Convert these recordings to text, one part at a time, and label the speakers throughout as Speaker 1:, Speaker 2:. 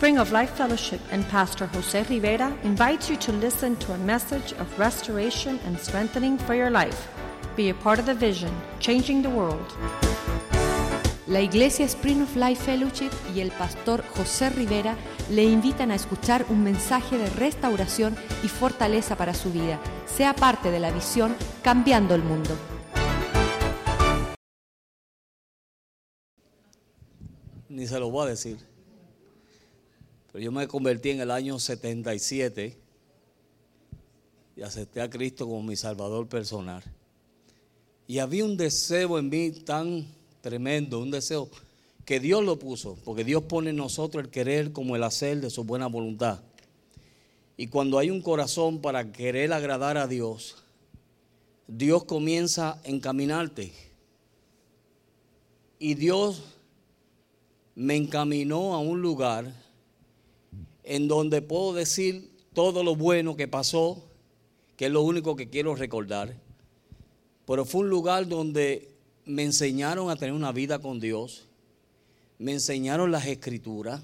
Speaker 1: Spring of Life Fellowship and Pastor Jose Rivera invites you to listen to a message of restoration and strengthening for your life. Be a part of the vision, changing the world.
Speaker 2: La Iglesia Spring of Life Fellowship y el pastor José Rivera le invitan a escuchar un mensaje de restauración y fortaleza para su vida. Sea parte de la visión Cambiando el Mundo.
Speaker 3: Ni se lo voy a decir. Pero yo me convertí en el año 77 y acepté a Cristo como mi Salvador personal. Y había un deseo en mí tan tremendo, un deseo que Dios lo puso, porque Dios pone en nosotros el querer como el hacer de su buena voluntad. Y cuando hay un corazón para querer agradar a Dios, Dios comienza a encaminarte. Y Dios me encaminó a un lugar en donde puedo decir todo lo bueno que pasó, que es lo único que quiero recordar. Pero fue un lugar donde me enseñaron a tener una vida con Dios, me enseñaron las escrituras,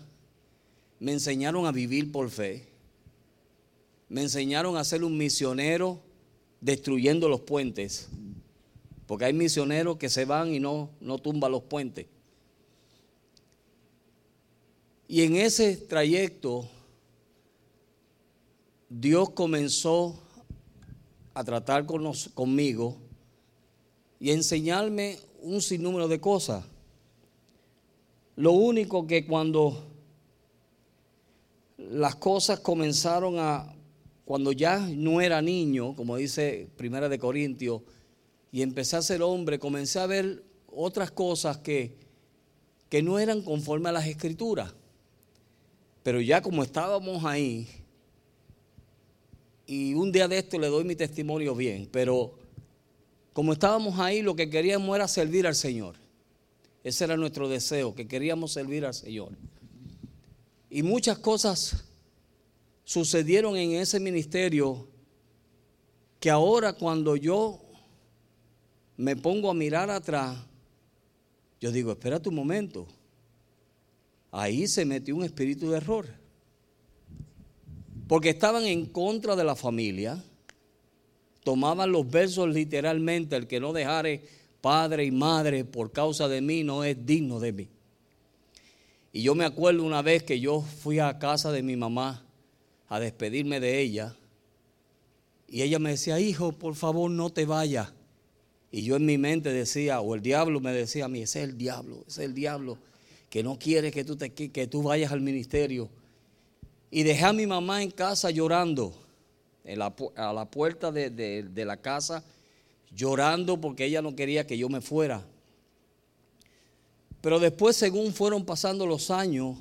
Speaker 3: me enseñaron a vivir por fe, me enseñaron a ser un misionero destruyendo los puentes, porque hay misioneros que se van y no, no tumban los puentes. Y en ese trayecto, Dios comenzó a tratar con conmigo y enseñarme un sinnúmero de cosas. Lo único que cuando las cosas comenzaron a, cuando ya no era niño, como dice Primera de Corintios, y empecé a ser hombre, comencé a ver otras cosas que, que no eran conforme a las escrituras. Pero ya como estábamos ahí, y un día de esto le doy mi testimonio bien, pero como estábamos ahí, lo que queríamos era servir al Señor. Ese era nuestro deseo, que queríamos servir al Señor. Y muchas cosas sucedieron en ese ministerio que ahora cuando yo me pongo a mirar atrás, yo digo, espera un momento ahí se metió un espíritu de error. Porque estaban en contra de la familia, tomaban los versos literalmente, el que no dejare padre y madre por causa de mí no es digno de mí. Y yo me acuerdo una vez que yo fui a casa de mi mamá a despedirme de ella, y ella me decía, hijo, por favor no te vayas. Y yo en mi mente decía, o el diablo me decía a mí, ese es el diablo, ese es el diablo que no quiere que tú, te, que tú vayas al ministerio. Y dejé a mi mamá en casa llorando, a la puerta de, de la casa, llorando porque ella no quería que yo me fuera. Pero después, según fueron pasando los años,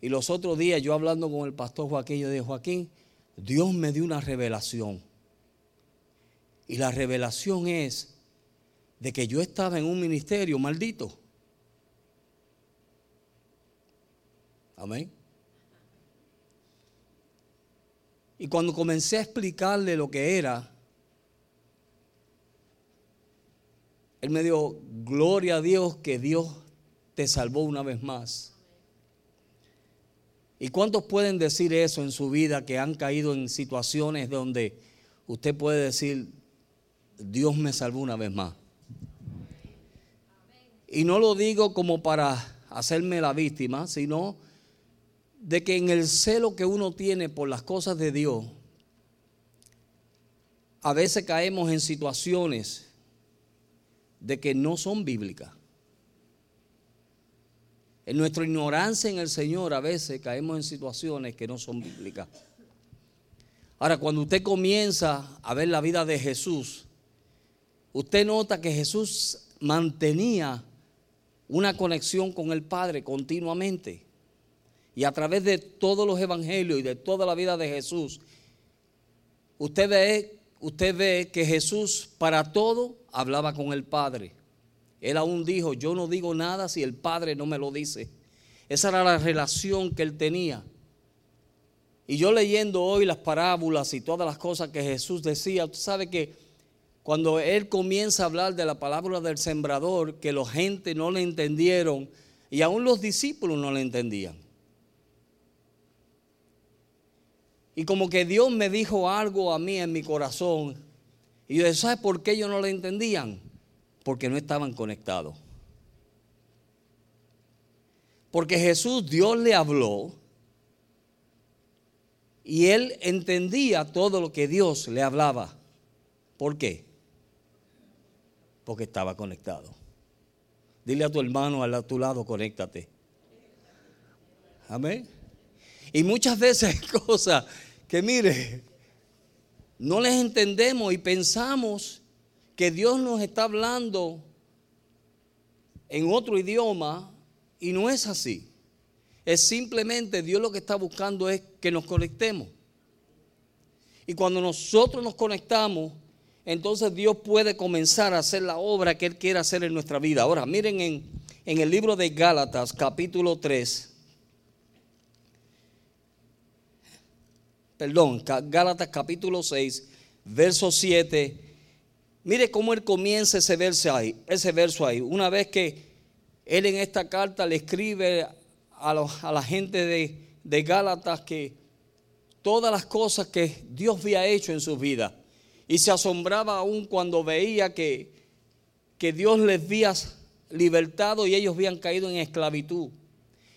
Speaker 3: y los otros días yo hablando con el pastor Joaquín, yo dije, Joaquín, Dios me dio una revelación. Y la revelación es de que yo estaba en un ministerio maldito. Amén. Y cuando comencé a explicarle lo que era, él me dijo, gloria a Dios que Dios te salvó una vez más. ¿Y cuántos pueden decir eso en su vida que han caído en situaciones donde usted puede decir, Dios me salvó una vez más? Y no lo digo como para hacerme la víctima, sino de que en el celo que uno tiene por las cosas de Dios, a veces caemos en situaciones de que no son bíblicas. En nuestra ignorancia en el Señor a veces caemos en situaciones que no son bíblicas. Ahora, cuando usted comienza a ver la vida de Jesús, usted nota que Jesús mantenía una conexión con el Padre continuamente. Y a través de todos los evangelios y de toda la vida de Jesús, usted ve, usted ve que Jesús para todo hablaba con el Padre. Él aún dijo, yo no digo nada si el Padre no me lo dice. Esa era la relación que él tenía. Y yo leyendo hoy las parábolas y todas las cosas que Jesús decía, usted sabe que cuando él comienza a hablar de la palabra del sembrador, que la gente no le entendieron y aún los discípulos no le entendían. Y como que Dios me dijo algo a mí en mi corazón. Y yo, ¿sabes por qué ellos no lo entendían? Porque no estaban conectados. Porque Jesús, Dios le habló y él entendía todo lo que Dios le hablaba. ¿Por qué? Porque estaba conectado. Dile a tu hermano a tu lado, conéctate. Amén. Y muchas veces hay cosas que, mire, no les entendemos y pensamos que Dios nos está hablando en otro idioma y no es así. Es simplemente Dios lo que está buscando es que nos conectemos. Y cuando nosotros nos conectamos, entonces Dios puede comenzar a hacer la obra que Él quiere hacer en nuestra vida. Ahora, miren en, en el libro de Gálatas, capítulo 3. Perdón, Gálatas capítulo 6, verso 7. Mire cómo Él comienza ese verso ahí. Ese verso ahí. Una vez que Él en esta carta le escribe a, la gente de, Gálatas que todas las cosas que Dios había hecho en su vida. Y se asombraba aún cuando veía que, que Dios les había libertado y ellos habían caído en esclavitud.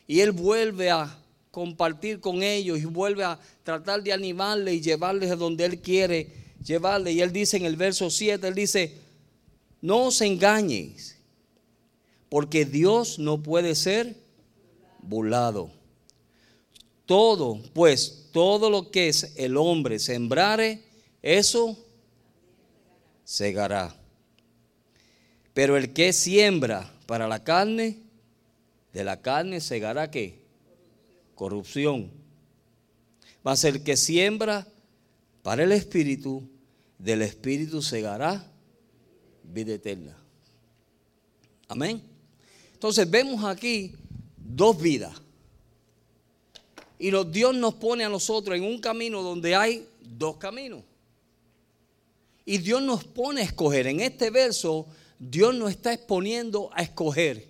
Speaker 3: Y Él vuelve a compartir con ellos y vuelve a tratar de animarles y llevarles a donde Él quiere llevarles. Y Él dice en el verso 7, Él dice, no os engañéis, porque Dios no puede ser burlado. Todo, pues, todo lo que es el hombre sembrare, eso segará. Pero el que siembra para la carne, de la carne segará qué? Corrupción. Ser el que siembra para el espíritu, del espíritu segará vida eterna. Amén. Entonces vemos aquí dos vidas. Y Dios nos pone a nosotros en un camino donde hay dos caminos. Y Dios nos pone a escoger. En este verso, Dios nos está exponiendo a escoger.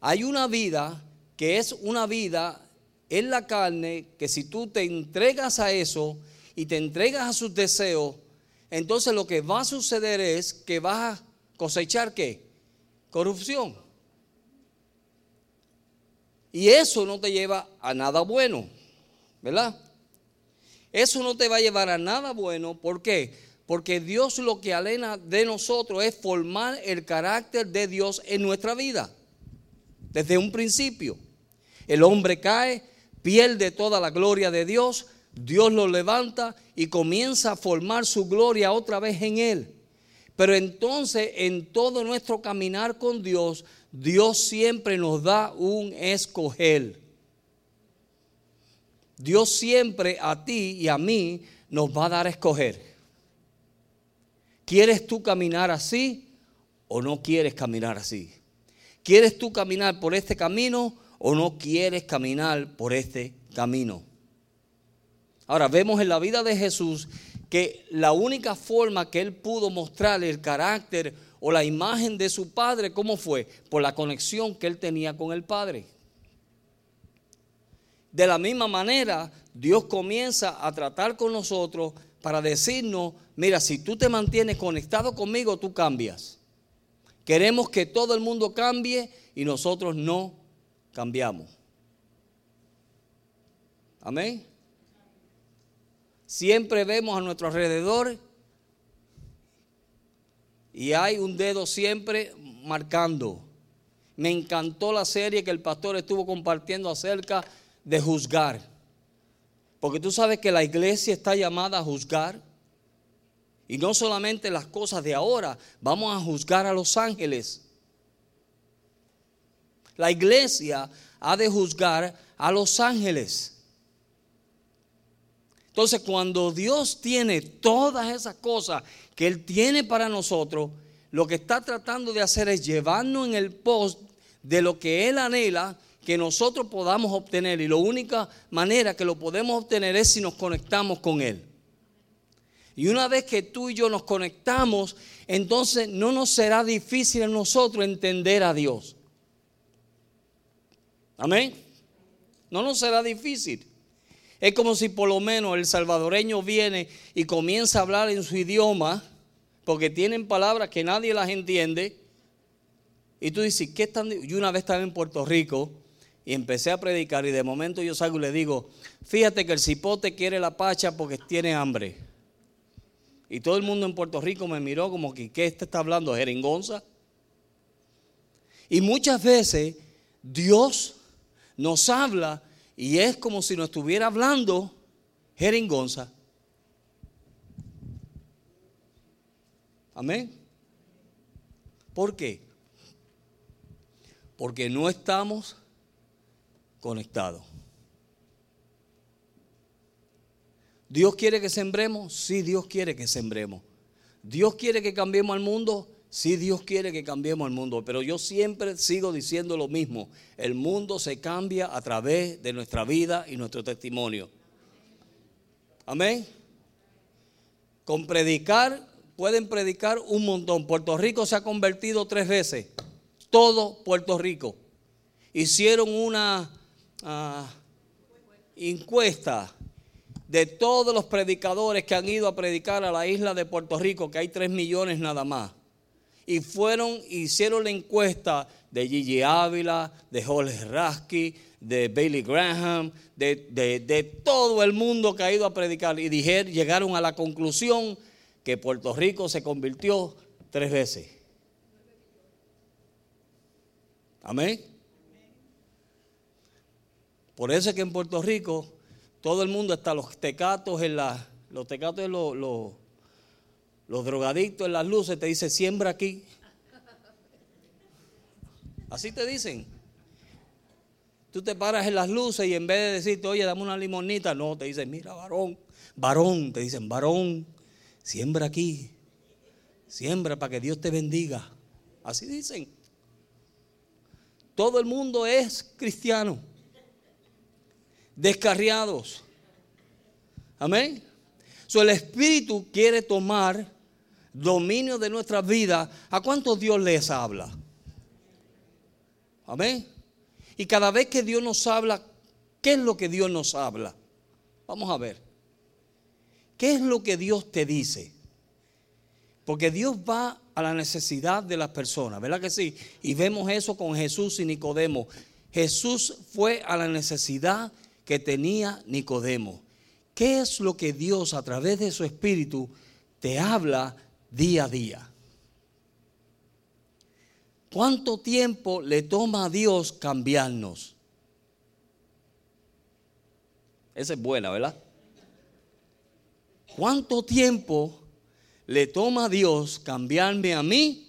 Speaker 3: Hay una vida que es una vida en la carne, que si tú te entregas a eso y te entregas a sus deseos, entonces lo que va a suceder es que vas a cosechar qué? Corrupción. Y eso no te lleva a nada bueno, ¿verdad? Eso no te va a llevar a nada bueno. ¿Por qué? Porque Dios lo que alena de nosotros es formar el carácter de Dios en nuestra vida. Desde un principio. El hombre cae, pierde toda la gloria de Dios, Dios lo levanta y comienza a formar su gloria otra vez en él. Pero entonces en todo nuestro caminar con Dios, Dios siempre nos da un escoger. Dios siempre a ti y a mí nos va a dar a escoger. ¿Quieres tú caminar así o no quieres caminar así? ¿Quieres tú caminar por este camino o no quieres caminar por este camino? Ahora vemos en la vida de Jesús que la única forma que él pudo mostrar el carácter o la imagen de su padre, ¿cómo fue? Por la conexión que él tenía con el padre. De la misma manera, Dios comienza a tratar con nosotros para decirnos, mira, si tú te mantienes conectado conmigo, tú cambias. Queremos que todo el mundo cambie y nosotros no cambiamos. Amén. Siempre vemos a nuestro alrededor y hay un dedo siempre marcando. Me encantó la serie que el pastor estuvo compartiendo acerca de juzgar. Porque tú sabes que la iglesia está llamada a juzgar. Y no solamente las cosas de ahora, vamos a juzgar a los ángeles. La iglesia ha de juzgar a los ángeles. Entonces, cuando Dios tiene todas esas cosas que Él tiene para nosotros, lo que está tratando de hacer es llevarnos en el post de lo que Él anhela que nosotros podamos obtener. Y la única manera que lo podemos obtener es si nos conectamos con Él. Y una vez que tú y yo nos conectamos, entonces no nos será difícil en nosotros entender a Dios. Amén. No nos será difícil. Es como si por lo menos el salvadoreño viene y comienza a hablar en su idioma, porque tienen palabras que nadie las entiende. Y tú dices, ¿qué están? Yo una vez estaba en Puerto Rico y empecé a predicar y de momento yo salgo y le digo, fíjate que el cipote quiere la pacha porque tiene hambre. Y todo el mundo en Puerto Rico me miró como que, ¿qué este está hablando? ¿Jeringonza? Y muchas veces Dios nos habla y es como si nos estuviera hablando jeringonza. Amén. ¿Por qué? Porque no estamos conectados. Dios quiere que sembremos, sí, Dios quiere que sembremos. Dios quiere que cambiemos al mundo, sí, Dios quiere que cambiemos al mundo. Pero yo siempre sigo diciendo lo mismo. El mundo se cambia a través de nuestra vida y nuestro testimonio. Amén. Con predicar, pueden predicar un montón. Puerto Rico se ha convertido tres veces. Todo Puerto Rico. Hicieron una ah, encuesta de todos los predicadores que han ido a predicar a la isla de Puerto Rico, que hay tres millones nada más. Y fueron, hicieron la encuesta de Gigi Ávila, de Jorge Rasky, de Bailey Graham, de, todo el mundo que ha ido a predicar. Y dijeron, llegaron a la conclusión que Puerto Rico se convirtió tres veces. Amén. Por eso es que en Puerto Rico todo el mundo, está los tecatos en la, los tecatos, los, los drogadictos en las luces, te dice siembra aquí. Así te dicen. Tú te paras en las luces y en vez de decirte, oye, dame una limonita, no, te dicen, mira, varón, varón, te dicen, varón, siembra aquí, siembra para que Dios te bendiga. Así dicen. Todo el mundo es cristiano descarriados. Amén. So, el Espíritu quiere tomar dominio de nuestra vida. ¿A cuántos Dios les habla? Amén. Y cada vez que Dios nos habla, ¿qué es lo que Dios nos habla? Vamos a ver. ¿Qué es lo que Dios te dice? Porque Dios va a la necesidad de las personas, ¿verdad que sí? Y vemos eso con Jesús y Nicodemo. Jesús fue a la necesidad que tenía Nicodemo. ¿Qué es lo que Dios a través de su Espíritu te habla día a día? ¿Cuánto tiempo le toma a Dios cambiarnos? Esa es buena, ¿verdad? ¿Cuánto tiempo le toma a Dios cambiarme a mí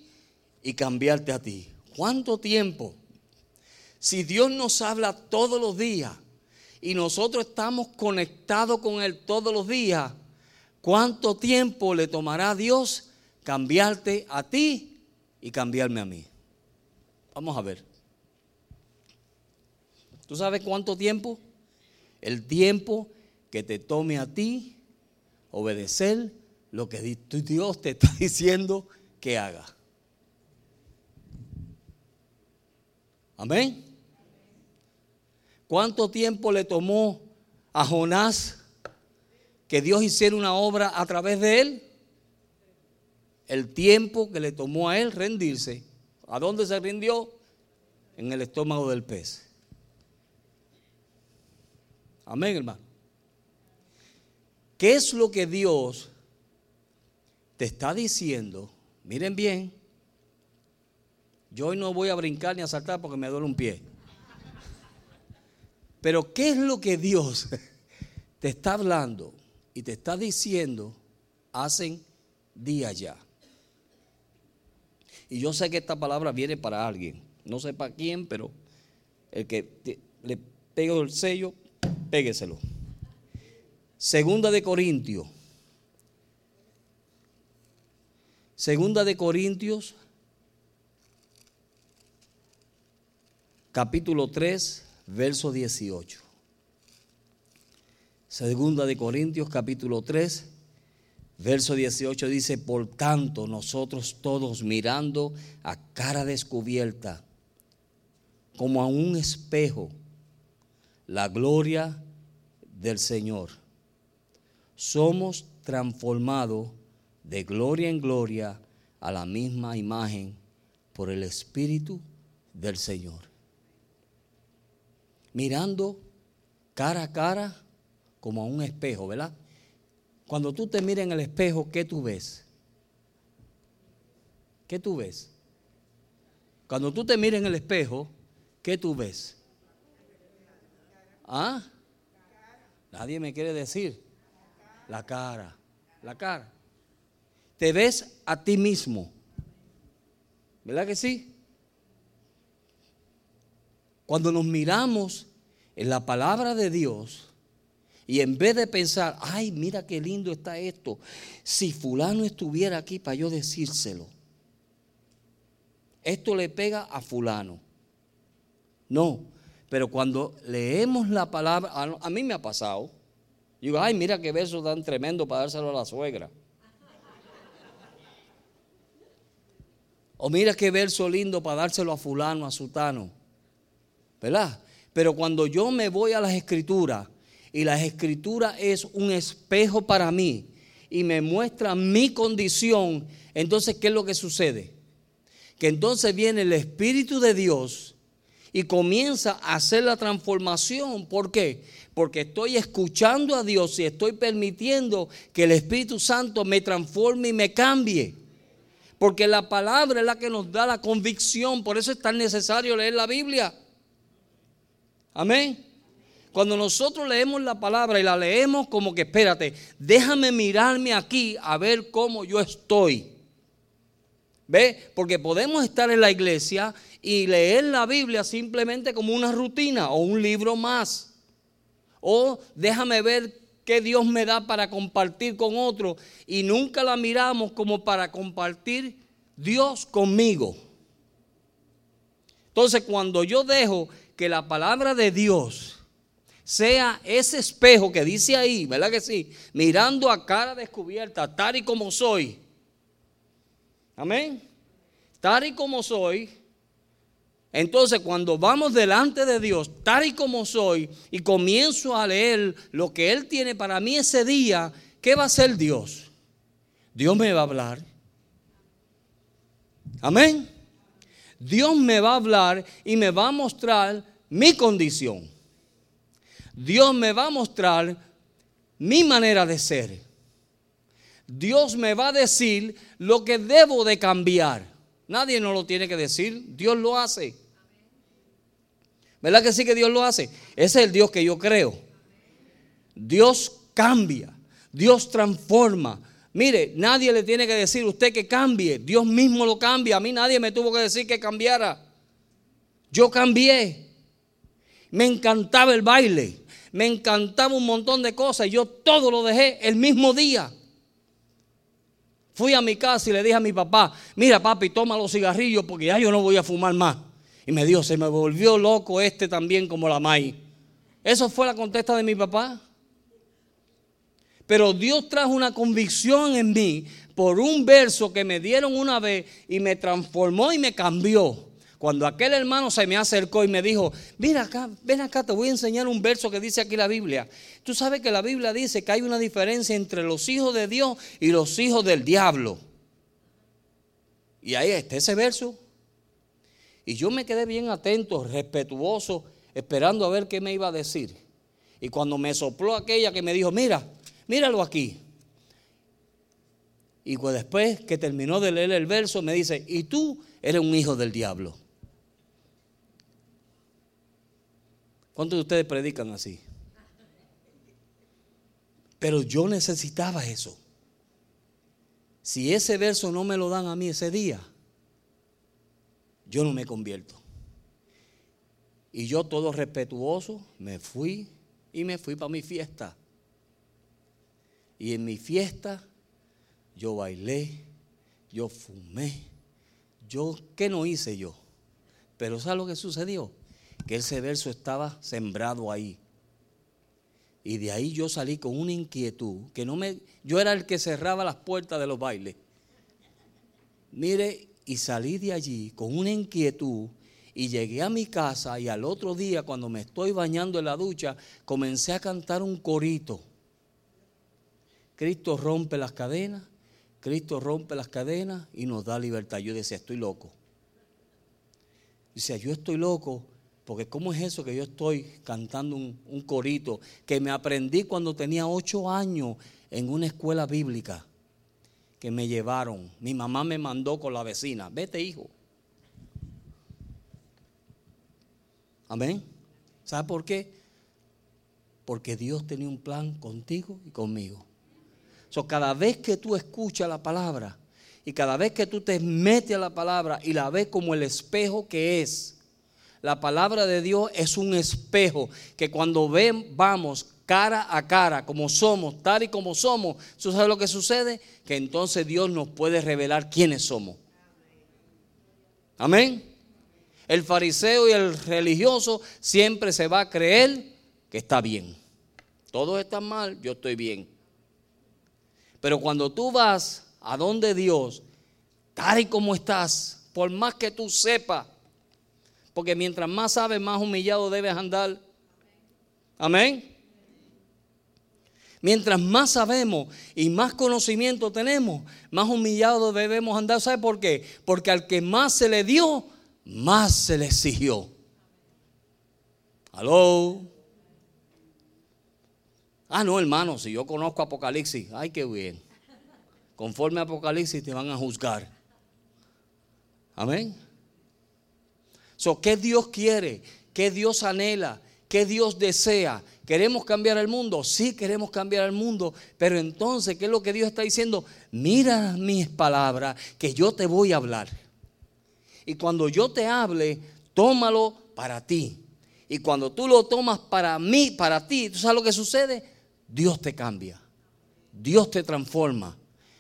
Speaker 3: y cambiarte a ti? ¿Cuánto tiempo? Si Dios nos habla todos los días, y nosotros estamos conectados con Él todos los días, ¿cuánto tiempo le tomará a Dios cambiarte a ti y cambiarme a mí? Vamos a ver. ¿Tú sabes cuánto tiempo? El tiempo que te tome a ti obedecer lo que Dios te está diciendo que haga. Amén. ¿Cuánto tiempo le tomó a Jonás que Dios hiciera una obra a través de él? El tiempo que le tomó a él rendirse. ¿A dónde se rindió? En el estómago del pez. Amén, hermano. ¿Qué es lo que Dios te está diciendo? Miren bien. Yo hoy no voy a brincar ni a saltar porque me duele un pie. Pero ¿qué es lo que Dios te está hablando y te está diciendo hacen día ya? Y yo sé que esta palabra viene para alguien. No sé para quién, pero el que le pego el sello, pégueselo. Segunda de Corintios. Segunda de Corintios, capítulo 3, verso 18. Segunda de Corintios capítulo 3, verso 18 dice, por tanto nosotros todos mirando a cara descubierta, como a un espejo, la gloria del Señor. Somos transformados de gloria en gloria a la misma imagen por el Espíritu del Señor. Mirando cara a cara como a un espejo, ¿verdad? Cuando tú te miras en el espejo, ¿qué tú ves? ¿Qué tú ves? Cuando tú te miras en el espejo, ¿qué tú ves? ¿Ah? Nadie me quiere decir. La cara, la cara. Te ves a ti mismo. ¿Verdad que sí? Cuando nos miramos en la palabra de Dios y en vez de pensar, ay, mira qué lindo está esto, si fulano estuviera aquí para yo decírselo, esto le pega a fulano. No, pero cuando leemos la palabra, a, mí me ha pasado, digo, ay, mira qué verso tan tremendo para dárselo a la suegra. O mira qué verso lindo para dárselo a fulano, a sutano. ¿Verdad? Pero cuando yo me voy a las escrituras y las escrituras es un espejo para mí y me muestra mi condición, entonces ¿qué es lo que sucede? Que entonces viene el Espíritu de Dios y comienza a hacer la transformación. ¿Por qué? Porque estoy escuchando a Dios y estoy permitiendo que el Espíritu Santo me transforme y me cambie. Porque la palabra es la que nos da la convicción. Por eso es tan necesario leer la Biblia. Amén. Cuando nosotros leemos la palabra y la leemos como que, espérate, déjame mirarme aquí a ver cómo yo estoy. ¿Ve? Porque podemos estar en la iglesia y leer la Biblia simplemente como una rutina o un libro más. O déjame ver qué Dios me da para compartir con otro y nunca la miramos como para compartir Dios conmigo. Entonces cuando yo dejo que la palabra de Dios sea ese espejo que dice ahí, ¿verdad que sí? Mirando a cara descubierta, tal y como soy. Amén. Tal y como soy, entonces, cuando vamos delante de Dios, tal y como soy, y comienzo a leer lo que Él tiene para mí ese día, ¿qué va a hacer Dios? Dios me va a hablar. Amén. Dios me va a hablar y me va a mostrar mi condición. Dios me va a mostrar mi manera de ser. Dios me va a decir lo que debo de cambiar. Nadie nos lo tiene que decir, Dios lo hace. ¿Verdad que sí que Dios lo hace? Ese es el Dios que yo creo. Dios cambia, Dios transforma. Mire, nadie le tiene que decir usted que cambie, Dios mismo lo cambia. A mí nadie me tuvo que decir que cambiara. Yo cambié. Me encantaba el baile, me encantaba un montón de cosas. Yo todo lo dejé el mismo día. Fui a mi casa y le dije a mi papá, mira papi, toma los cigarrillos porque ya yo no voy a fumar más. Y me dijo, se me volvió loco este también como la May. Eso fue la contesta de mi papá. Pero Dios trajo una convicción en mí por un verso que me dieron una vez y me transformó y me cambió. Cuando aquel hermano se me acercó y me dijo, mira acá, ven acá, te voy a enseñar un verso que dice aquí la Biblia. Tú sabes que la Biblia dice que hay una diferencia entre los hijos de Dios y los hijos del diablo. Y ahí está ese verso. Y yo me quedé bien atento, respetuoso, esperando a ver qué me iba a decir. Y cuando me sopló aquella que me dijo, mira, míralo aquí. Y pues después que terminó de leer el verso, me dice, y tú eres un hijo del diablo. ¿Cuántos de ustedes predican así? Pero yo necesitaba eso. Si ese verso no me lo dan a mí ese día, yo no me convierto. Y yo todo respetuoso me fui y me fui para mi fiesta. Y en mi fiesta yo bailé, yo fumé, yo, ¿qué no hice yo? Pero ¿sabes lo que sucedió? Que ese verso estaba sembrado ahí. Y de ahí yo salí con una inquietud, que no me, yo era el que cerraba las puertas de los bailes. Mire, y salí de allí con una inquietud Y llegué a mi casa y al otro día, cuando me estoy bañando en la ducha, comencé a cantar un corito. Cristo rompe las cadenas, Cristo rompe las cadenas y nos da libertad. Yo decía, estoy loco. Dice, yo estoy loco, porque ¿cómo es eso que yo estoy cantando un, corito que me aprendí cuando tenía ocho años en una escuela bíblica que me llevaron? Mi mamá me mandó con la vecina, vete hijo. Amén. ¿Sabe por qué? Porque Dios tenía un plan contigo y conmigo. So, cada vez que tú escuchas la palabra y cada vez que tú te metes a la palabra y la ves como el espejo que es, la palabra de Dios es un espejo que cuando ven, vamos cara a cara, como somos, tal y como somos, ¿tú sabes lo que sucede? Que entonces Dios nos puede revelar quiénes somos. Amén. El fariseo y el religioso siempre se va a creer que está bien. Todos están mal, yo estoy bien. Pero cuando tú vas a donde Dios, tal y como estás, por más que tú sepas, porque mientras más sabes, más humillado debes andar. Amén. Mientras más sabemos y más conocimiento tenemos, más humillado debemos andar. ¿Sabe por qué? Porque al que más se le dio, más se le exigió. ¿Aló? Ah, no, hermano, si yo conozco Apocalipsis, ay, qué bien. Conforme Apocalipsis te van a juzgar. Amén. ¿Qué Dios quiere? ¿Qué Dios anhela? ¿Qué Dios desea? ¿Queremos cambiar el mundo? Sí, queremos cambiar el mundo. Pero entonces, ¿qué es lo que Dios está diciendo? Mira mis palabras, que yo te voy a hablar. Y cuando yo te hable, tómalo para ti. Y cuando tú lo tomas para mí, para ti, ¿tú sabes lo que sucede? Dios te cambia. Dios te transforma.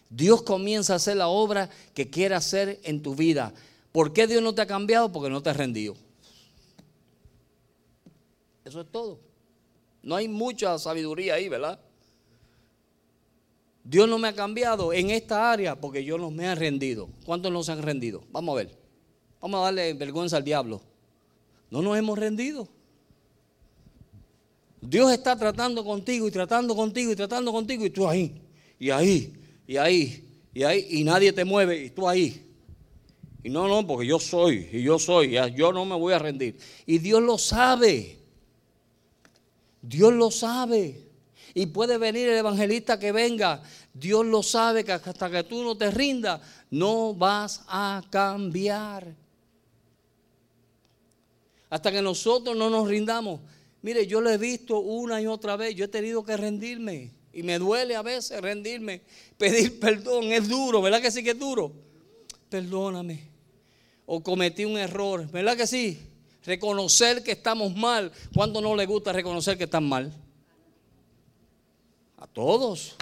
Speaker 3: Dios comienza a hacer la obra que quiere hacer en tu vida. ¿Por qué Dios no te ha cambiado? Porque no te has rendido. Eso es todo. No hay mucha sabiduría ahí, ¿verdad? Dios no me ha cambiado en esta área porque yo no me he rendido. ¿Cuántos no se han rendido? Vamos a ver. Vamos a darle vergüenza al diablo. No nos hemos rendido. Dios está tratando contigo y tratando contigo y tratando contigo y tú ahí, y ahí, y ahí, y ahí, y nadie te mueve y tú ahí. Y no, no, porque yo soy, y yo soy, yo no me voy a rendir. Y Dios lo sabe. Dios lo sabe. Y puede venir el evangelista que venga. Dios lo sabe que hasta que tú no te rindas, no vas a cambiar. Hasta que nosotros no nos rindamos. Mire, yo lo he visto una y otra vez. Yo he tenido que rendirme. Y me duele a veces rendirme. Pedir perdón es duro, ¿verdad que sí que es duro? Perdóname. O cometí un error, ¿verdad que sí? Reconocer que estamos mal. ¿Cuándo no le gusta reconocer que están mal? A todos.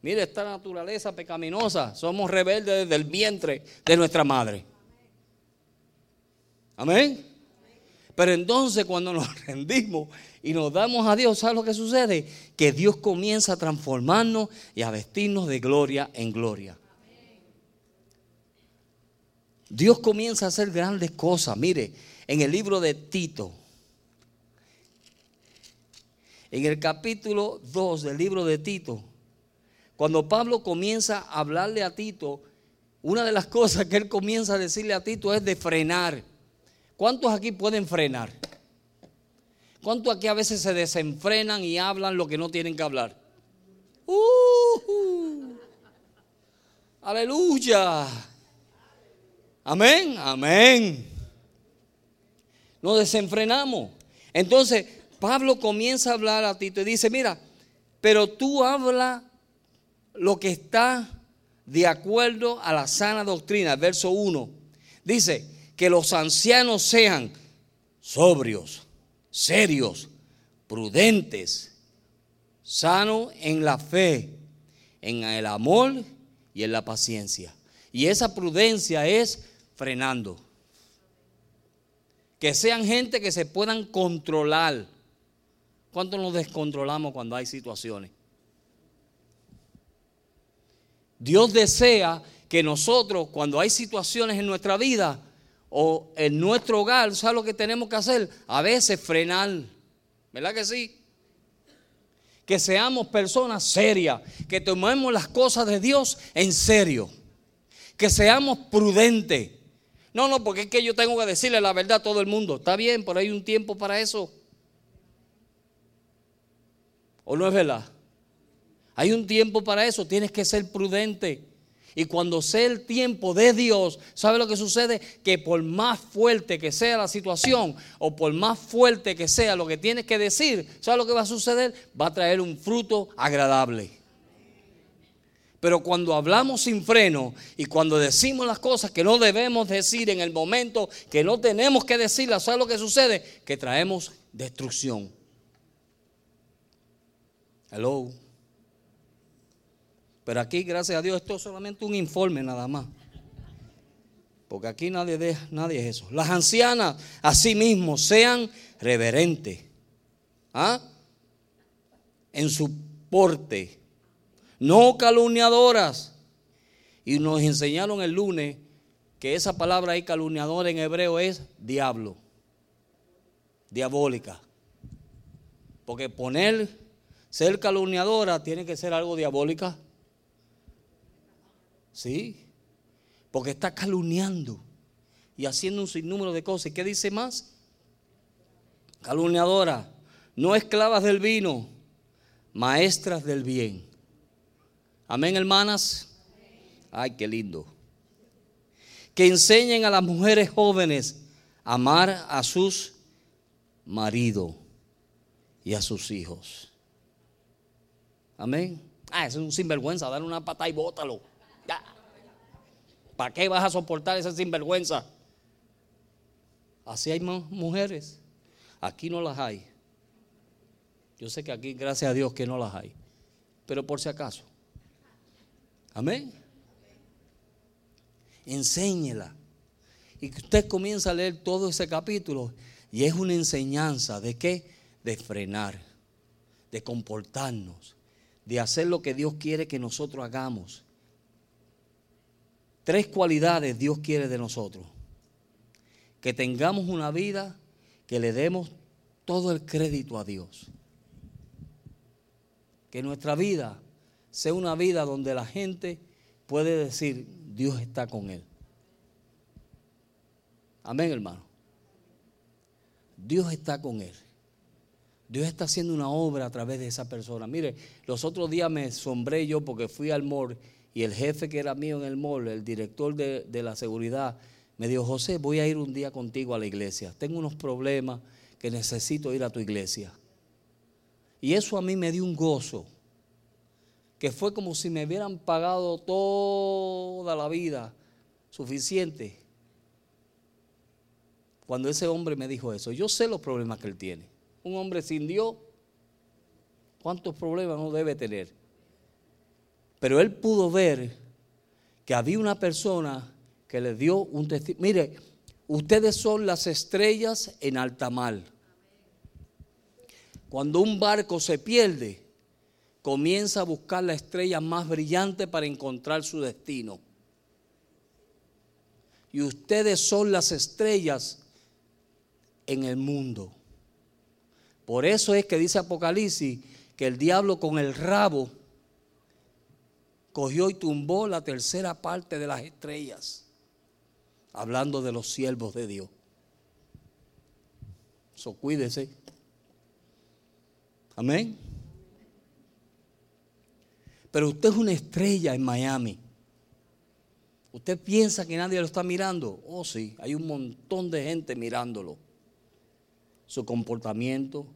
Speaker 3: Mire, esta naturaleza pecaminosa. Somos rebeldes desde el vientre de nuestra madre. Amén. Pero entonces cuando nos rendimos y nos damos a Dios, ¿sabes lo que sucede? Que Dios comienza a transformarnos y a vestirnos de gloria en gloria. Dios comienza a hacer grandes cosas. Mire, en el libro de Tito, en el capítulo 2 del libro de Tito, cuando Pablo comienza a hablarle a Tito, una de las cosas que él comienza a decirle a Tito es de frenar. ¿Cuántos aquí pueden frenar? ¿Cuántos aquí a veces se desenfrenan y hablan lo que no tienen que hablar? Uh, aleluya. Amén, amén. Nos desenfrenamos. Entonces, Pablo comienza a hablar a Tito y dice, mira, pero tú habla lo que está de acuerdo a la sana doctrina. Verso 1. Dice, que los ancianos sean sobrios, serios, prudentes, sanos en la fe, en el amor y en la paciencia. Y esa prudencia es frenando. Que sean gente que se puedan controlar. ¿Cuánto nos descontrolamos cuando hay situaciones? Dios desea que nosotros, cuando hay situaciones en nuestra vida, o en nuestro hogar, ¿sabes lo que tenemos que hacer? A veces frenar. ¿Verdad que sí? Que seamos personas serias, que tomemos las cosas de Dios en serio, que seamos prudentes. No, no, porque es que yo tengo que decirle la verdad a todo el mundo. Está bien, pero hay un tiempo para eso. ¿O no es verdad? Hay un tiempo para eso, tienes que ser prudente. Y cuando sea el tiempo de Dios, ¿sabe lo que sucede? Que por más fuerte que sea la situación o por más fuerte que sea lo que tienes que decir, ¿sabe lo que va a suceder? Va a traer un fruto agradable. Pero cuando hablamos sin freno y cuando decimos las cosas que no debemos decir en el momento que no tenemos que decirlas, ¿sabe lo que sucede? Que traemos destrucción. Hello. Pero aquí, gracias a Dios, esto es solamente un informe nada más. Porque aquí nadie, deja, nadie es eso. Las ancianas, asimismo, sean reverentes. ¿ah? En su porte. No calumniadoras. Y nos enseñaron el lunes que esa palabra ahí calumniadora en hebreo es diablo. Diabólica. Porque poner, ser calumniadora tiene que ser algo diabólica. Sí, porque está calumniando y haciendo un sinnúmero de cosas. ¿Y qué dice más? Calumniadora, no esclavas del vino, maestras del bien. Amén, hermanas. Ay, qué lindo. Que enseñen a las mujeres jóvenes a amar a sus maridos y a sus hijos. Amén. Ah, eso es un sinvergüenza, dar una pata y bótalo. ¿Para qué vas a soportar esa sinvergüenza? Así hay más mujeres. Aquí no las hay. Yo sé que aquí, gracias a Dios, que no las hay. Pero por si acaso. Amén. Enséñela. Y que usted comienza a leer todo ese capítulo. Y es una enseñanza de qué? De frenar, de comportarnos, de hacer lo que Dios quiere que nosotros hagamos. Tres cualidades Dios quiere de nosotros. Que tengamos una vida que le demos todo el crédito a Dios. Que nuestra vida sea una vida donde la gente puede decir, Dios está con él. Amén, hermano. Dios está con él. Dios está haciendo una obra a través de esa persona. Mire, los otros días me sombré yo porque fui al mall y el jefe que era mío en el mall, el director de, la seguridad, me dijo, José, voy a ir un día contigo a la iglesia. Tengo unos problemas que necesito ir a tu iglesia. Y eso a mí me dio un gozo, que fue como si me hubieran pagado toda la vida suficiente. Cuando ese hombre me dijo eso, yo sé los problemas que él tiene. Un hombre sin Dios, ¿cuántos problemas no debe tener? Pero él pudo ver que había una persona que le dio un testimonio. Mire, ustedes son las estrellas en alta mar. Cuando un barco se pierde, comienza a buscar la estrella más brillante para encontrar su destino. Y ustedes son las estrellas en el mundo. Por eso es que dice Apocalipsis que el diablo con el rabo cogió y tumbó la tercera parte de las estrellas, hablando de los siervos de Dios. So cuídese. Amén. Pero usted es una estrella en Miami. ¿Usted piensa que nadie lo está mirando? Oh, sí, hay un montón de gente mirándolo. Su comportamiento,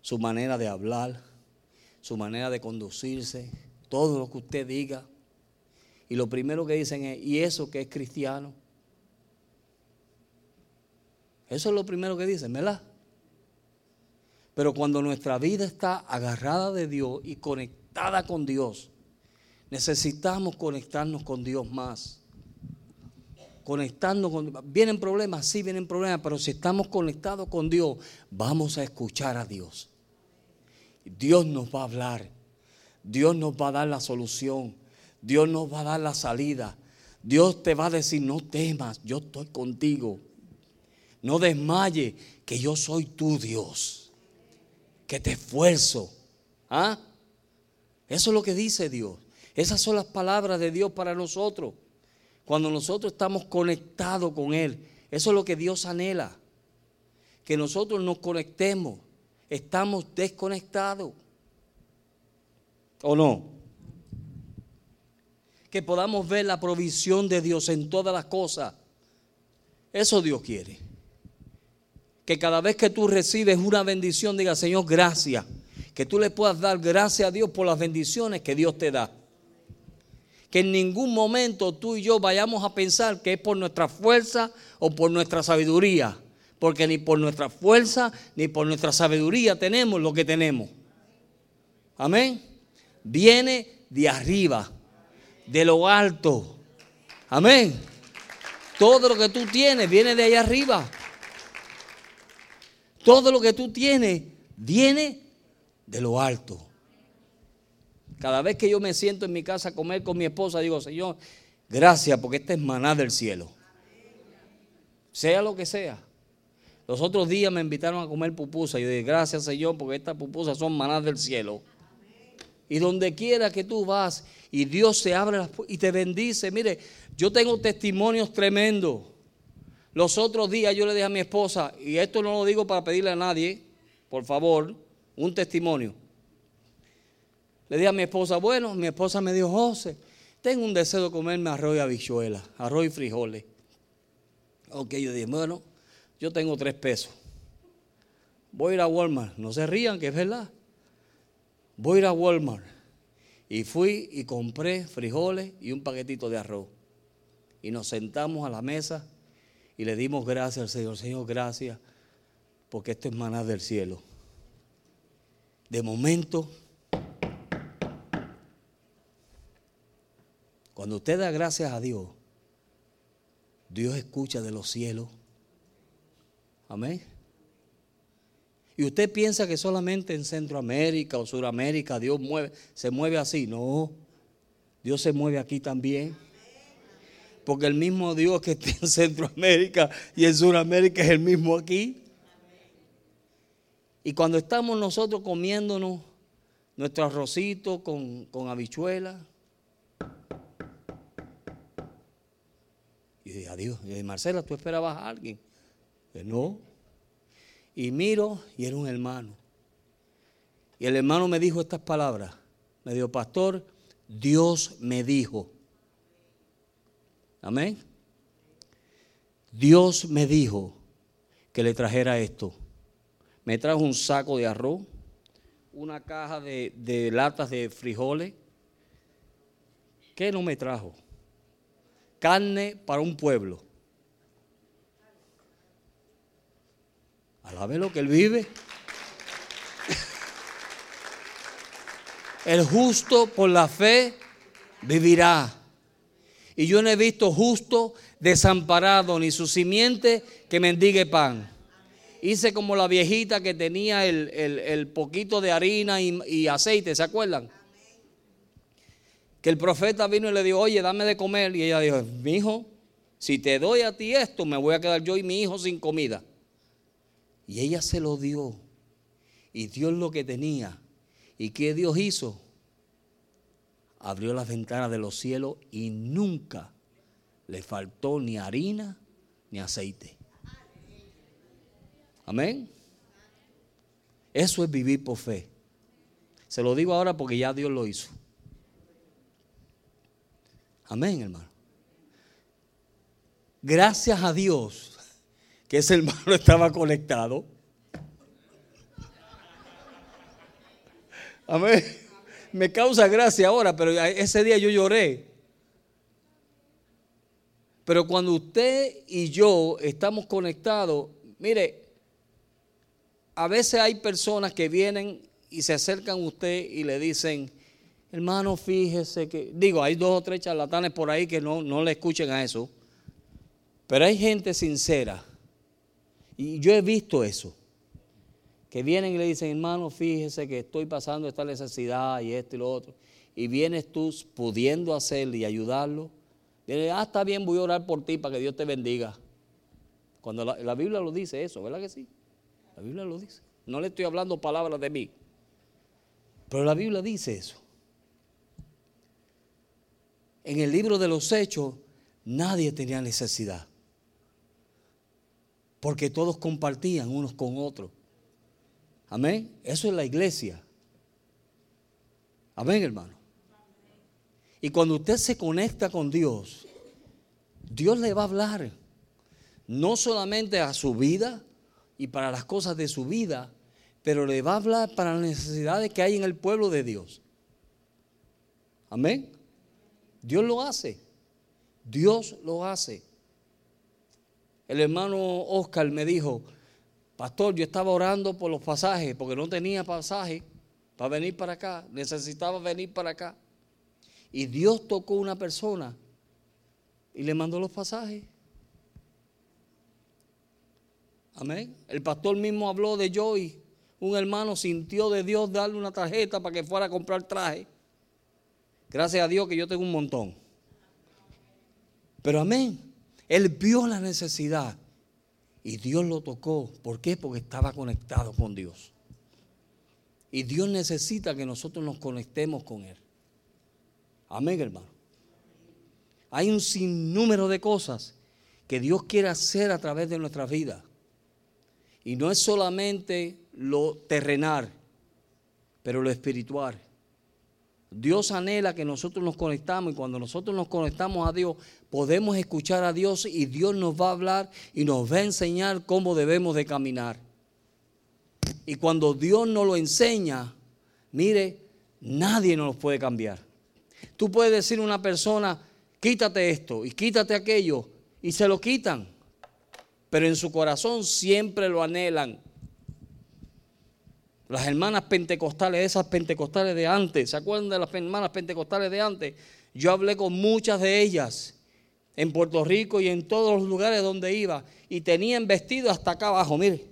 Speaker 3: su manera de hablar, su manera de conducirse, todo lo que usted diga. Y lo primero que dicen es, ¿y eso que es cristiano? Eso es lo primero que dicen, ¿verdad? Pero cuando nuestra vida está agarrada de Dios y conectada con Dios, necesitamos conectarnos con Dios más. Conectando con Vienen problemas, sí vienen problemas, pero si estamos conectados con Dios, vamos a escuchar a Dios. Dios nos va a hablar. Dios nos va a dar la solución. Dios nos va a dar la salida. Dios te va a decir, no temas, yo estoy contigo. No desmaye, que yo soy tu Dios. Que te esfuerzo. ¿Ah? Eso es lo que dice Dios. Esas son las palabras de Dios para nosotros. Cuando nosotros estamos conectados con Él. Eso es lo que Dios anhela. Que nosotros nos conectemos. Estamos desconectados. ¿O no? Que podamos ver la provisión de Dios en todas las cosas. Eso Dios quiere. Que cada vez que tú recibes una bendición, diga, Señor, gracias. Que tú le puedas dar gracias a Dios por las bendiciones que Dios te da. Que en ningún momento tú y yo vayamos a pensar que es por nuestra fuerza o por nuestra sabiduría. Porque ni por nuestra fuerza ni por nuestra sabiduría tenemos lo que tenemos. Amén. Viene de arriba, de lo alto. Amén. Todo lo que tú tienes viene de allá arriba. Todo lo que tú tienes viene de lo alto. Cada vez que yo me siento en mi casa a comer con mi esposa, digo, Señor, gracias porque este es maná del cielo. Sea lo que sea. Los otros días me invitaron a comer pupusa. Y yo dije, gracias Señor porque estas pupusas son manás del cielo. Y donde quiera que tú vas y Dios se abre y te bendice. Mire, yo tengo testimonios tremendos. Los otros días yo le dije a mi esposa, y esto no lo digo para pedirle a nadie, por favor, un testimonio. Le dije a mi esposa, bueno, mi esposa me dijo, José, tengo un deseo de comerme arroz y habichuela, arroz y frijoles. Ok, yo dije, bueno, yo tengo tres pesos. Voy a ir a Walmart, no se rían, que es verdad. Voy a ir a Walmart. Y fui y compré frijoles y un paquetito de arroz. Y nos sentamos a la mesa y le dimos gracias al Señor. Señor, gracias, porque esto es maná del cielo. De momento, cuando usted da gracias a Dios, Dios escucha de los cielos. Amén. Y usted piensa que solamente en Centroamérica o Suramérica Dios se mueve así. No, Dios se mueve aquí también. Porque el mismo Dios que está en Centroamérica y en Sudamérica es el mismo aquí. Y cuando estamos nosotros comiéndonos nuestro arrocito con, con habichuela. Dije, adiós. Y dije, Marcela, ¿tú esperabas a alguien? Dije, no. Y miro y era un hermano. Y el hermano me dijo estas palabras. Me dijo, pastor, Dios me dijo. Amén. Dios me dijo que le trajera esto. Me trajo un saco de arroz, una caja de, latas de frijoles. ¿Qué no me trajo? Carne para un pueblo. Alabe lo que él vive. El justo por la fe vivirá. Y yo no he visto justo desamparado, ni su simiente que mendigue pan. Hice como la viejita que tenía el, poquito de harina y, aceite, ¿se acuerdan? Que el profeta vino y le dijo, oye, dame de comer. Y ella dijo, mi hijo, si te doy a ti esto, me voy a quedar yo y mi hijo sin comida. Y ella se lo dio. Y Dios lo que tenía. ¿Y qué Dios hizo? abrió las ventanas de los cielos y nunca le faltó ni harina ni aceite. Amén. Eso es vivir por fe. Se lo digo ahora porque ya Dios lo hizo. Amén, hermano. Gracias a Dios que ese hermano estaba conectado. Amén me causa gracia ahora, pero ese día yo lloré. Pero cuando usted y yo estamos conectados, mire, a veces hay personas que vienen y se acercan a usted y le dicen, hermano, fíjese que, digo, hay dos o tres charlatanes por ahí que no, no le escuchen a eso, pero hay gente sincera. Y yo he visto eso que vienen y le dicen, hermano, fíjese que estoy pasando esta necesidad y esto y lo otro, y vienes tú pudiendo hacerlo y ayudarlo, dile, ah, está bien, voy a orar por ti para que Dios te bendiga. Cuando la, la Biblia lo dice eso, ¿verdad que sí? La Biblia lo dice. No le estoy hablando palabras de mí. Pero la Biblia dice eso. En el libro de los hechos, nadie tenía necesidad. Porque todos compartían unos con otros. Amén. Eso es la iglesia. Amén, hermano. Y cuando usted se conecta con Dios, Dios le va a hablar. No solamente a su vida y para las cosas de su vida, pero le va a hablar para las necesidades que hay en el pueblo de Dios. Amén. Dios lo hace. Dios lo hace. El hermano Oscar me dijo, pastor, yo estaba orando por los pasajes porque no tenía pasaje para venir para acá, necesitaba venir para acá. Y Dios tocó una persona y le mandó los pasajes. Amén. El pastor mismo habló de Joy. Un hermano sintió de Dios darle una tarjeta para que fuera a comprar traje. Gracias a Dios que yo tengo un montón. Pero amén. Él vio la necesidad y Dios lo tocó. ¿Por qué? Porque estaba conectado con Dios. Y Dios necesita que nosotros nos conectemos con Él. Amén, hermano. Hay un sinnúmero de cosas que Dios quiere hacer a través de nuestra vida. Y no es solamente lo terrenal, pero lo espiritual. Dios anhela que nosotros nos conectamos y cuando nosotros nos conectamos a Dios podemos escuchar a Dios y Dios nos va a hablar y nos va a enseñar cómo debemos de caminar. Y cuando Dios nos lo enseña, mire, nadie nos puede cambiar. Tú puedes decir a una persona, quítate esto y quítate aquello, y se lo quitan, pero en su corazón siempre lo anhelan. Las hermanas pentecostales, esas pentecostales de antes, ¿se acuerdan de las hermanas pentecostales de antes? Yo hablé con muchas de ellas en Puerto Rico y en todos los lugares donde iba y tenían vestido hasta acá abajo, mire.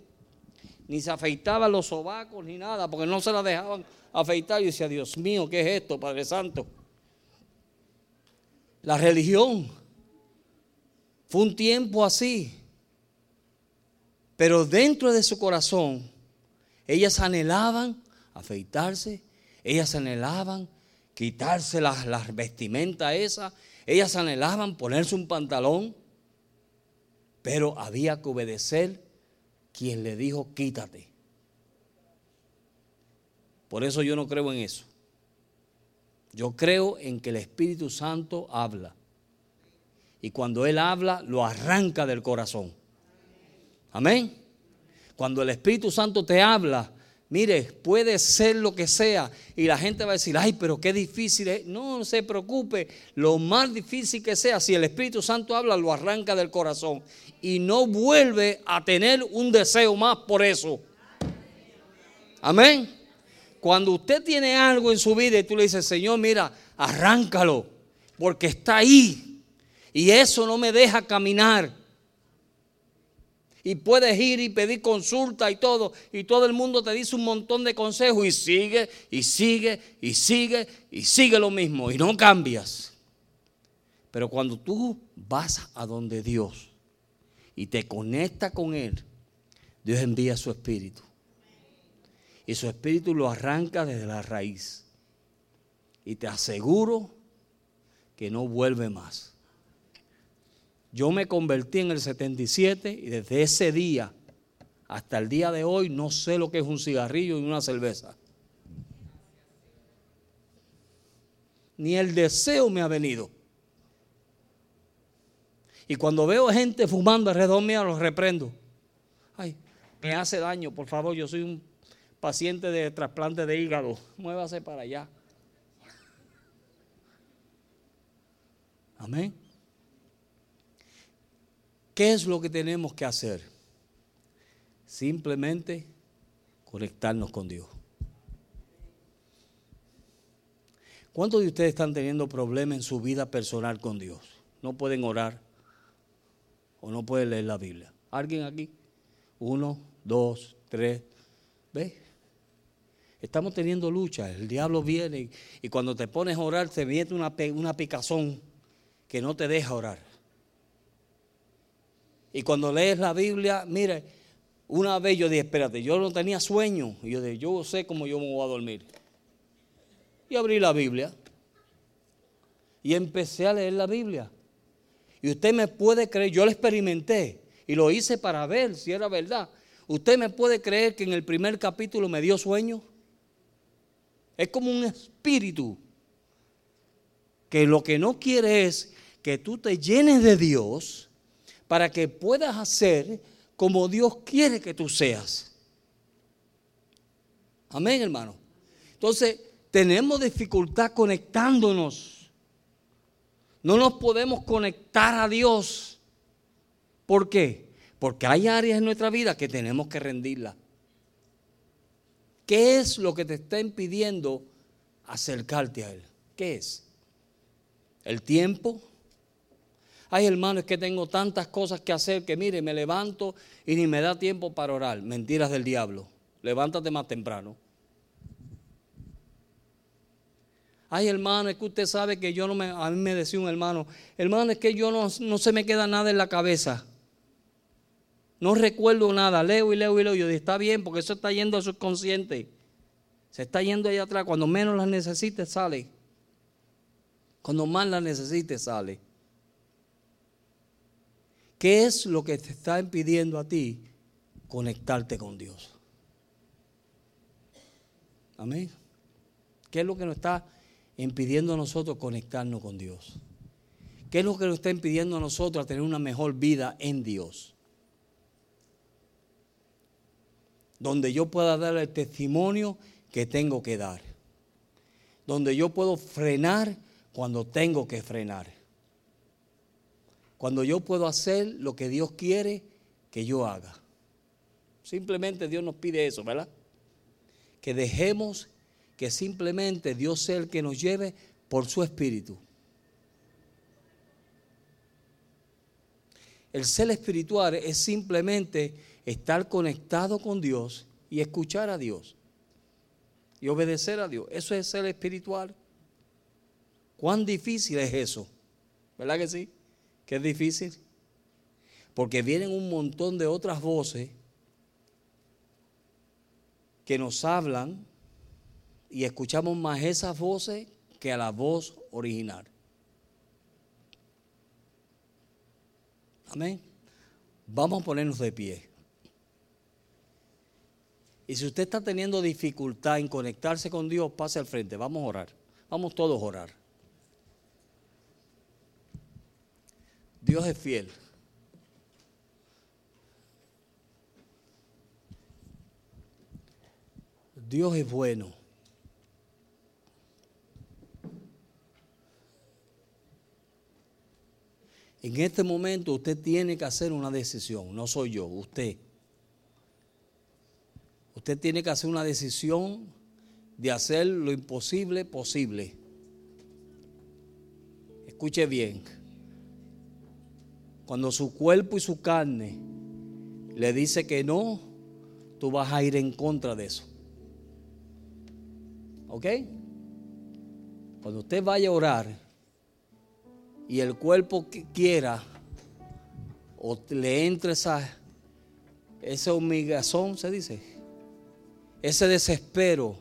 Speaker 3: Ni se afeitaban los sobacos ni nada porque no se la dejaban afeitar. Y decía, Dios mío, ¿qué es esto, Padre Santo? La religión fue un tiempo así. Pero dentro de su corazón ellas anhelaban afeitarse, ellas anhelaban quitarse las, las vestimentas esas, ellas anhelaban ponerse un pantalón, pero había que obedecer quien le dijo quítate. Por eso yo no creo en eso. Yo creo en que el Espíritu Santo habla. Y cuando Él habla, lo arranca del corazón. Amén. Cuando el Espíritu Santo te habla, mire, puede ser lo que sea. Y la gente va a decir, ay, pero qué difícil es. No, no se preocupe. Lo más difícil que sea, si el Espíritu Santo habla, lo arranca del corazón. Y no vuelve a tener un deseo más por eso. Amén. Cuando usted tiene algo en su vida y tú le dices, Señor, mira, arráncalo, porque está ahí. Y eso no me deja caminar y puedes ir y pedir consulta y todo, y todo el mundo te dice un montón de consejos y sigue y sigue y sigue y sigue lo mismo y no cambias. Pero cuando tú vas a donde Dios y te conectas con Él, Dios envía su espíritu. Y su espíritu lo arranca desde la raíz. Y te aseguro que no vuelve más. Yo me convertí en el 77 y desde ese día hasta el día de hoy no sé lo que es un cigarrillo y una cerveza. Ni el deseo me ha venido. Y cuando veo gente fumando alrededor mío, los reprendo. Ay, me hace daño, por favor, yo soy un paciente de trasplante de hígado. Muévase para allá. Amén. ¿Qué es lo que tenemos que hacer? Simplemente conectarnos con Dios. ¿Cuántos de ustedes están teniendo problemas en su vida personal con Dios? No pueden orar o no pueden leer la Biblia. ¿Alguien aquí? Uno, dos, tres. ¿Ves? Estamos teniendo lucha. El diablo viene y, cuando te pones a orar te viene una, una picazón que no te deja orar. Y cuando lees la Biblia, mire, una vez yo dije, espérate, yo no tenía sueño. Y yo dije, yo sé cómo yo me voy a dormir. Y abrí la Biblia. Y empecé a leer la Biblia. Y usted me puede creer, yo lo experimenté y lo hice para ver si era verdad. Usted me puede creer que en el primer capítulo me dio sueño. Es como un espíritu que lo que no quiere es que tú te llenes de Dios para que puedas hacer como Dios quiere que tú seas. Amén, hermano. Entonces, tenemos dificultad conectándonos. No nos podemos conectar a Dios. ¿Por qué? Porque hay áreas en nuestra vida que tenemos que rendirla. ¿Qué es lo que te está impidiendo acercarte a Él? ¿Qué es? ¿El tiempo? Ay, hermano, es que tengo tantas cosas que hacer que mire, me levanto y ni me da tiempo para orar. Mentiras del diablo. Levántate más temprano. Ay, hermano, es que usted sabe que yo no me. A mí me decía un hermano, hermano, es que yo no, no se me queda nada en la cabeza. No recuerdo nada, leo y leo y leo. Yo digo, está bien, porque eso está yendo al subconsciente. Se está yendo allá atrás. Cuando menos las necesites, sale. Cuando más las necesites, sale. ¿Qué es lo que te está impidiendo a ti conectarte con Dios? Amén. ¿Qué es lo que nos está impidiendo a nosotros conectarnos con Dios? ¿Qué es lo que nos está impidiendo a nosotros tener una mejor vida en Dios? Donde yo pueda dar el testimonio que tengo que dar. Donde yo puedo frenar cuando tengo que frenar cuando yo puedo hacer lo que Dios quiere que yo haga. Simplemente Dios nos pide eso, ¿verdad? Que dejemos que simplemente Dios sea el que nos lleve por su espíritu. El ser espiritual es simplemente estar conectado con Dios y escuchar a Dios y obedecer a Dios. Eso es ser espiritual. ¿Cuán difícil es eso? ¿Verdad que sí? Es difícil. Porque vienen un montón de otras voces que nos hablan y escuchamos más esas voces que a la voz original. Amén. Vamos a ponernos de pie. Y si usted está teniendo dificultad en conectarse con Dios, pase al frente. Vamos a orar. Vamos todos a orar. Dios es fiel. Dios es bueno. En este momento usted tiene que hacer una decisión, no soy yo, usted. Usted tiene que hacer una decisión de hacer lo imposible posible. Escuche bien. Cuando su cuerpo y su carne le dice que no, tú vas a ir en contra de eso. ¿Ok? Cuando usted vaya a orar y el cuerpo quiera o le entre esa, esa humillazón, se dice, ese desespero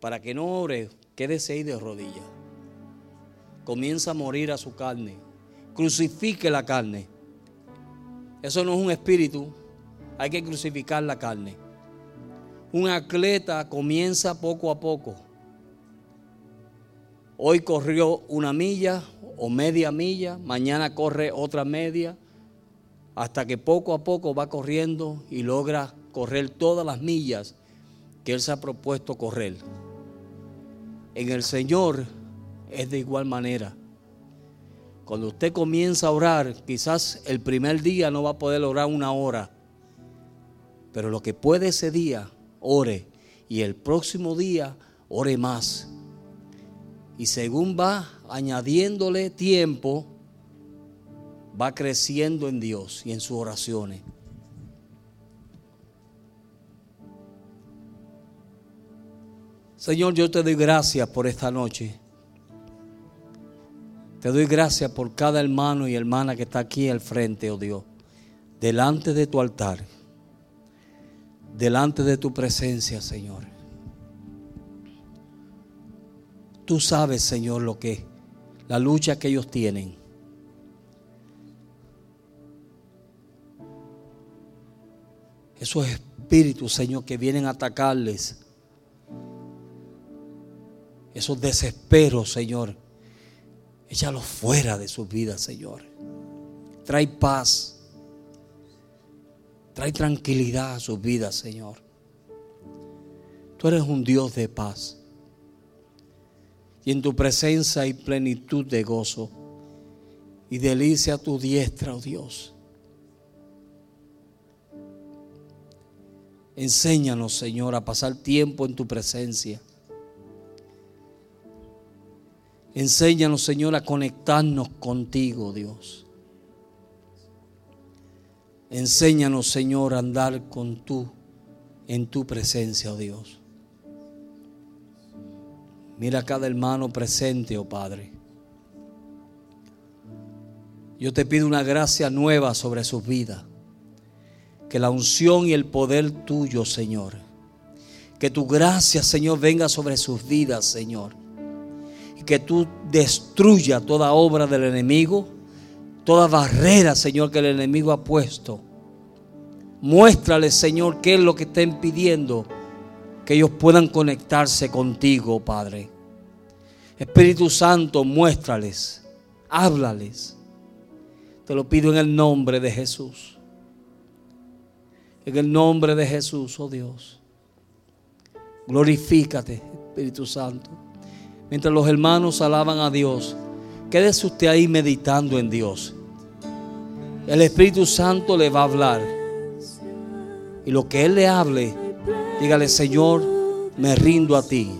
Speaker 3: para que no ore, quédese ahí de rodillas. Comienza a morir a su carne crucifique la carne. Eso no es un espíritu, hay que crucificar la carne. Un atleta comienza poco a poco. Hoy corrió una milla o media milla, mañana corre otra media, hasta que poco a poco va corriendo y logra correr todas las millas que él se ha propuesto correr. En el Señor es de igual manera. Cuando usted comienza a orar, quizás el primer día no va a poder orar una hora, pero lo que puede ese día, ore. Y el próximo día, ore más. Y según va añadiéndole tiempo, va creciendo en Dios y en sus oraciones. Señor, yo te doy gracias por esta noche. Te doy gracias por cada hermano y hermana que está aquí al frente, oh Dios. delante de tu altar, delante de tu presencia, Señor. Tú sabes, Señor, lo que la lucha que ellos tienen. Esos espíritus, Señor, que vienen a atacarles. Esos desesperos, Señor. Échalos fuera de sus vidas, Señor. Trae paz. Trae tranquilidad a sus vidas, Señor. Tú eres un Dios de paz. Y en tu presencia hay plenitud de gozo y delicia a tu diestra, oh Dios. Enséñanos, Señor, a pasar tiempo en tu presencia. Enséñanos, Señor, a conectarnos contigo, Dios. Enséñanos, Señor, a andar con tú en tu presencia, oh Dios. Mira a cada hermano presente, oh Padre. Yo te pido una gracia nueva sobre sus vidas. Que la unción y el poder tuyo, Señor. Que tu gracia, Señor, venga sobre sus vidas, Señor. Que tú destruya toda obra del enemigo, toda barrera, Señor, que el enemigo ha puesto. Muéstrales, Señor, qué es lo que está impidiendo que ellos puedan conectarse contigo, Padre. Espíritu Santo, muéstrales, háblales. Te lo pido en el nombre de Jesús. En el nombre de Jesús, oh Dios. Glorifícate, Espíritu Santo. Mientras los hermanos alaban a Dios, quédese usted ahí meditando en Dios. El Espíritu Santo le va a hablar. Y lo que Él le hable, dígale, Señor, me rindo a ti.